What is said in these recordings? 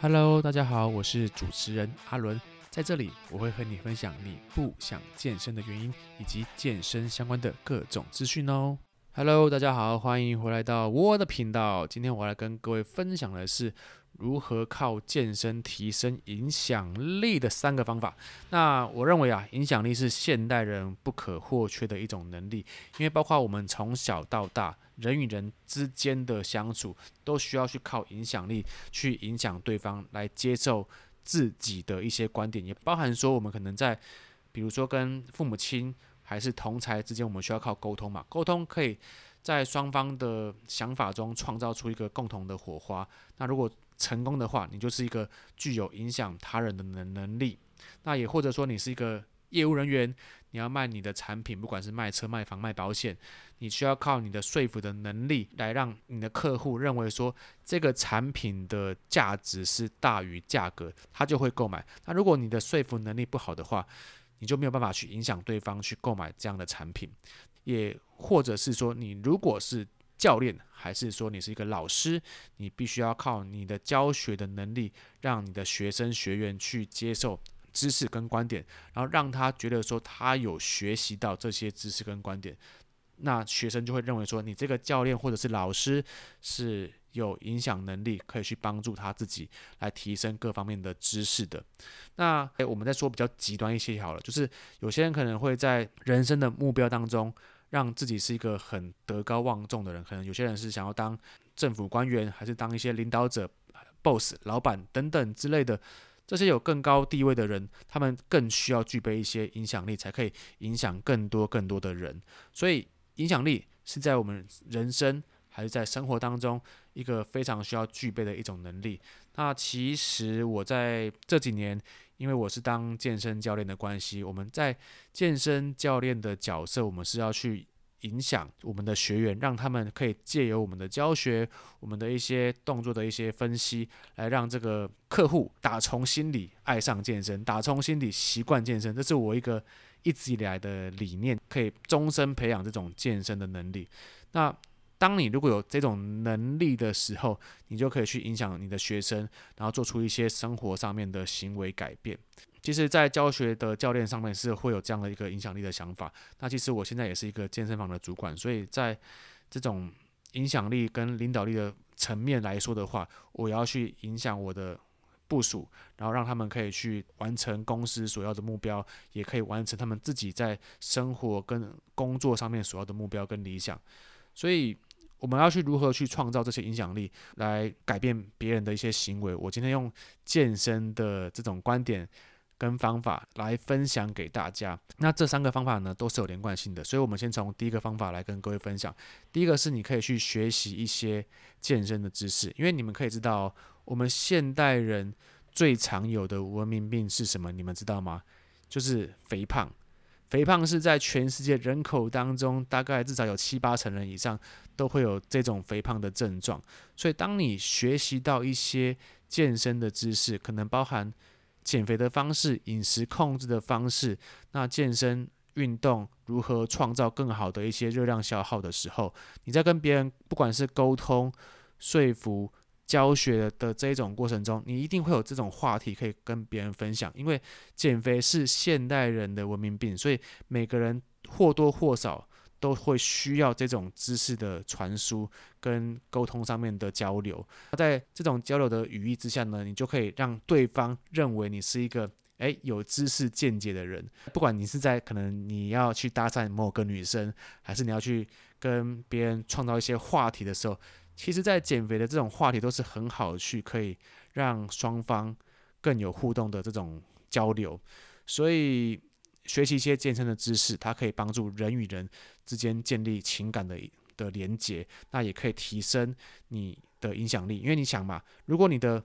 Hello，大家好，我是主持人阿伦，在这里我会和你分享你不想健身的原因，以及健身相关的各种资讯哦。Hello，大家好，欢迎回来到我的频道。今天我来跟各位分享的是如何靠健身提升影响力的三个方法。那我认为啊，影响力是现代人不可或缺的一种能力，因为包括我们从小到大。人与人之间的相处都需要去靠影响力去影响对方，来接受自己的一些观点，也包含说我们可能在，比如说跟父母亲还是同侪之间，我们需要靠沟通嘛。沟通可以在双方的想法中创造出一个共同的火花。那如果成功的话，你就是一个具有影响他人的能能力。那也或者说你是一个业务人员。你要卖你的产品，不管是卖车、卖房、卖保险，你需要靠你的说服的能力来让你的客户认为说这个产品的价值是大于价格，他就会购买。那如果你的说服能力不好的话，你就没有办法去影响对方去购买这样的产品。也或者是说，你如果是教练，还是说你是一个老师，你必须要靠你的教学的能力，让你的学生学员去接受。知识跟观点，然后让他觉得说他有学习到这些知识跟观点，那学生就会认为说你这个教练或者是老师是有影响能力，可以去帮助他自己来提升各方面的知识的。那诶，我们再说比较极端一些好了，就是有些人可能会在人生的目标当中，让自己是一个很德高望重的人，可能有些人是想要当政府官员，还是当一些领导者、boss、老板等等之类的。这些有更高地位的人，他们更需要具备一些影响力，才可以影响更多更多的人。所以，影响力是在我们人生还是在生活当中一个非常需要具备的一种能力。那其实我在这几年，因为我是当健身教练的关系，我们在健身教练的角色，我们是要去。影响我们的学员，让他们可以借由我们的教学，我们的一些动作的一些分析，来让这个客户打从心里爱上健身，打从心里习惯健身。这是我一个一直以来的理念，可以终身培养这种健身的能力。那当你如果有这种能力的时候，你就可以去影响你的学生，然后做出一些生活上面的行为改变。其实，在教学的教练上面是会有这样的一个影响力的想法。那其实我现在也是一个健身房的主管，所以在这种影响力跟领导力的层面来说的话，我要去影响我的部署，然后让他们可以去完成公司所要的目标，也可以完成他们自己在生活跟工作上面所要的目标跟理想。所以。我们要去如何去创造这些影响力，来改变别人的一些行为。我今天用健身的这种观点跟方法来分享给大家。那这三个方法呢，都是有连贯性的。所以，我们先从第一个方法来跟各位分享。第一个是你可以去学习一些健身的知识，因为你们可以知道，我们现代人最常有的文明病是什么？你们知道吗？就是肥胖。肥胖是在全世界人口当中，大概至少有七八成人以上都会有这种肥胖的症状。所以，当你学习到一些健身的知识，可能包含减肥的方式、饮食控制的方式，那健身运动如何创造更好的一些热量消耗的时候，你在跟别人不管是沟通、说服。教学的这一种过程中，你一定会有这种话题可以跟别人分享，因为减肥是现代人的文明病，所以每个人或多或少都会需要这种知识的传输跟沟通上面的交流。在这种交流的语义之下呢，你就可以让对方认为你是一个诶有知识见解的人。不管你是在可能你要去搭讪某个女生，还是你要去跟别人创造一些话题的时候。其实，在减肥的这种话题都是很好去可以让双方更有互动的这种交流，所以学习一些健身的知识，它可以帮助人与人之间建立情感的的连接，那也可以提升你的影响力。因为你想嘛，如果你的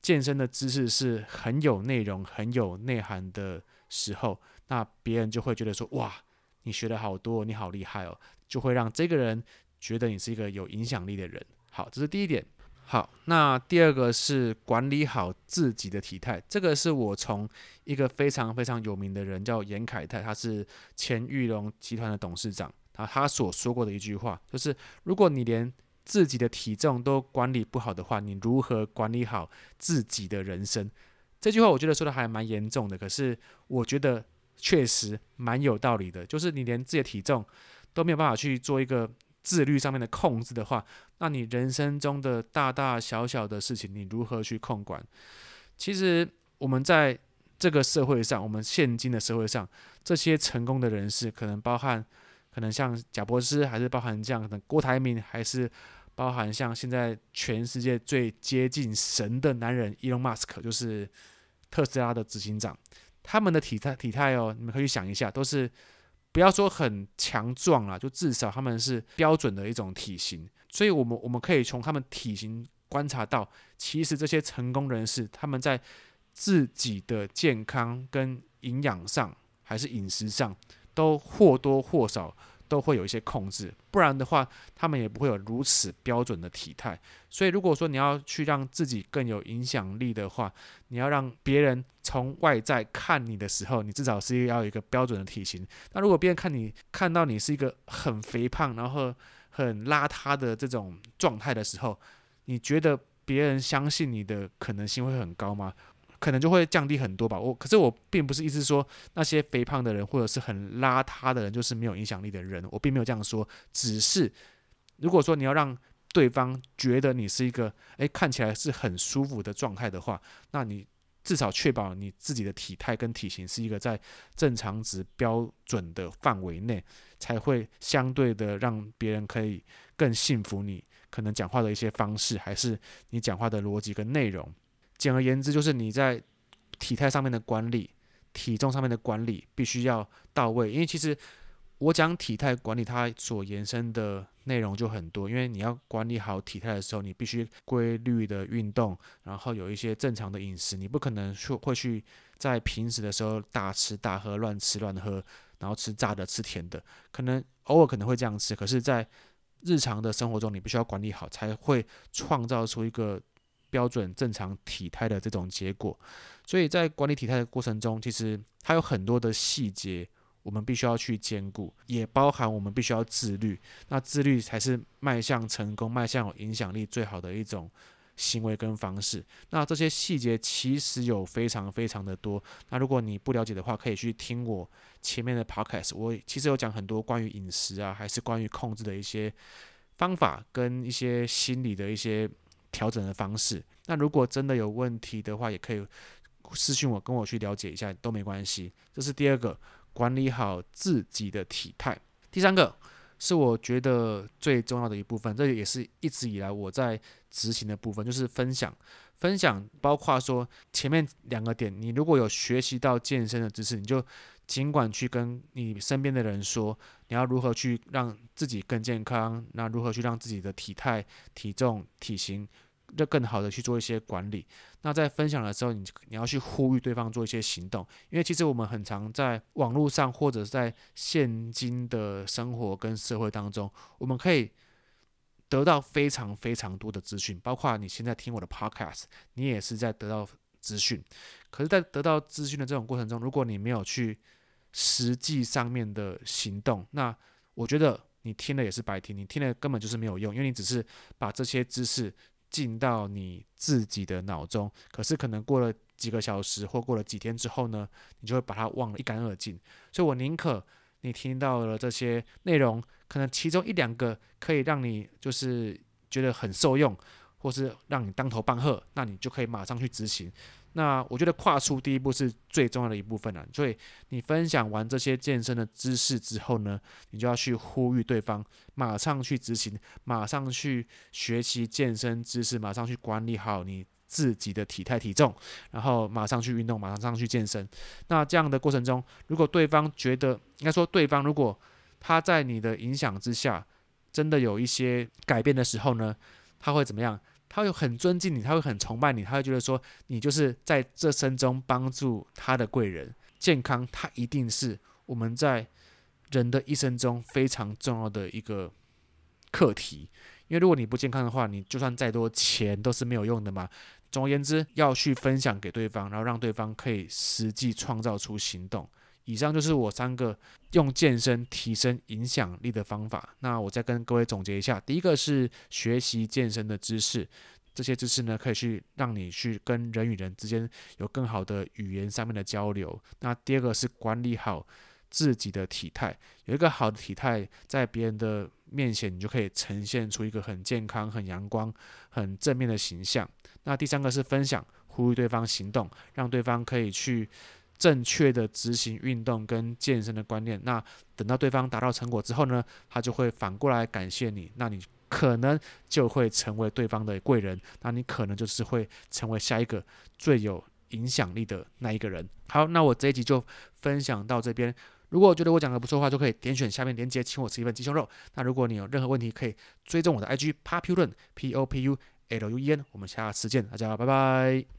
健身的知识是很有内容、很有内涵的时候，那别人就会觉得说：哇，你学了好多，你好厉害哦，就会让这个人。觉得你是一个有影响力的人，好，这是第一点。好，那第二个是管理好自己的体态。这个是我从一个非常非常有名的人叫严凯泰，他是前玉龙集团的董事长，啊，他所说过的一句话，就是如果你连自己的体重都管理不好的话，你如何管理好自己的人生？这句话我觉得说的还蛮严重的，可是我觉得确实蛮有道理的。就是你连自己的体重都没有办法去做一个自律上面的控制的话，那你人生中的大大小小的事情，你如何去控管？其实我们在这个社会上，我们现今的社会上，这些成功的人士，可能包含，可能像贾伯斯，还是包含这样的郭台铭，还是。包含像现在全世界最接近神的男人伊隆马斯克，就是特斯拉的执行长，他们的体态体态哦，你们可以想一下，都是不要说很强壮啦，就至少他们是标准的一种体型。所以，我们我们可以从他们体型观察到，其实这些成功人士他们在自己的健康跟营养上，还是饮食上，都或多或少。都会有一些控制，不然的话，他们也不会有如此标准的体态。所以，如果说你要去让自己更有影响力的话，你要让别人从外在看你的时候，你至少是要有一个标准的体型。那如果别人看你看到你是一个很肥胖，然后很邋遢的这种状态的时候，你觉得别人相信你的可能性会很高吗？可能就会降低很多吧。我可是我并不是意思说那些肥胖的人或者是很邋遢的人就是没有影响力的人，我并没有这样说。只是如果说你要让对方觉得你是一个诶看起来是很舒服的状态的话，那你至少确保你自己的体态跟体型是一个在正常值标准的范围内，才会相对的让别人可以更信服你。可能讲话的一些方式，还是你讲话的逻辑跟内容。简而言之，就是你在体态上面的管理、体重上面的管理必须要到位。因为其实我讲体态管理，它所延伸的内容就很多。因为你要管理好体态的时候，你必须规律的运动，然后有一些正常的饮食。你不可能说会去在平时的时候大吃大喝、乱吃乱喝，然后吃炸的、吃甜的。可能偶尔可能会这样吃，可是，在日常的生活中，你必须要管理好，才会创造出一个。标准正常体态的这种结果，所以在管理体态的过程中，其实它有很多的细节，我们必须要去兼顾，也包含我们必须要自律。那自律才是迈向成功、迈向有影响力最好的一种行为跟方式。那这些细节其实有非常非常的多。那如果你不了解的话，可以去听我前面的 podcast，我其实有讲很多关于饮食啊，还是关于控制的一些方法跟一些心理的一些。调整的方式。那如果真的有问题的话，也可以私信我，跟我去了解一下都没关系。这是第二个，管理好自己的体态。第三个是我觉得最重要的一部分，这也是一直以来我在执行的部分，就是分享。分享包括说前面两个点，你如果有学习到健身的知识，你就尽管去跟你身边的人说，你要如何去让自己更健康，那如何去让自己的体态、体重、体型。就更好的去做一些管理。那在分享的时候，你你要去呼吁对方做一些行动，因为其实我们很常在网络上或者是在现今的生活跟社会当中，我们可以得到非常非常多的资讯，包括你现在听我的 podcast，你也是在得到资讯。可是，在得到资讯的这种过程中，如果你没有去实际上面的行动，那我觉得你听了也是白听，你听了根本就是没有用，因为你只是把这些知识。进到你自己的脑中，可是可能过了几个小时或过了几天之后呢，你就会把它忘得一干二净。所以我宁可你听到了这些内容，可能其中一两个可以让你就是觉得很受用，或是让你当头棒喝，那你就可以马上去执行。那我觉得跨出第一步是最重要的一部分了。所以你分享完这些健身的知识之后呢，你就要去呼吁对方马上去执行，马上去学习健身知识，马上去管理好你自己的体态体重，然后马上去运动，马上去健身。那这样的过程中，如果对方觉得，应该说对方如果他在你的影响之下，真的有一些改变的时候呢，他会怎么样？他会很尊敬你，他会很崇拜你，他会觉得说你就是在这生中帮助他的贵人。健康，它一定是我们在人的一生中非常重要的一个课题。因为如果你不健康的话，你就算再多钱都是没有用的嘛。总而言之，要去分享给对方，然后让对方可以实际创造出行动，以上就是我三个用健身提升影响力的方法。那我再跟各位总结一下：第一个是学习健身的知识，这些知识呢可以去让你去跟人与人之间有更好的语言上面的交流。那第二个是管理好自己的体态，有一个好的体态，在别人的面前，你就可以呈现出一个很健康、很阳光、很正面的形象。那第三个是分享，呼吁对方行动，让对方可以去正确的执行运动跟健身的观念。那等到对方达到成果之后呢，他就会反过来感谢你，那你可能就会成为对方的贵人，那你可能就是会成为下一个最有影响力的那一个人。好，那我这一集就分享到这边。如果觉得我讲的不错的话，就可以点选下面链接，请我吃一份鸡胸肉。那如果你有任何问题，可以追踪我的 IG Populuen P O P U L U E N。我们下次见，大家拜拜。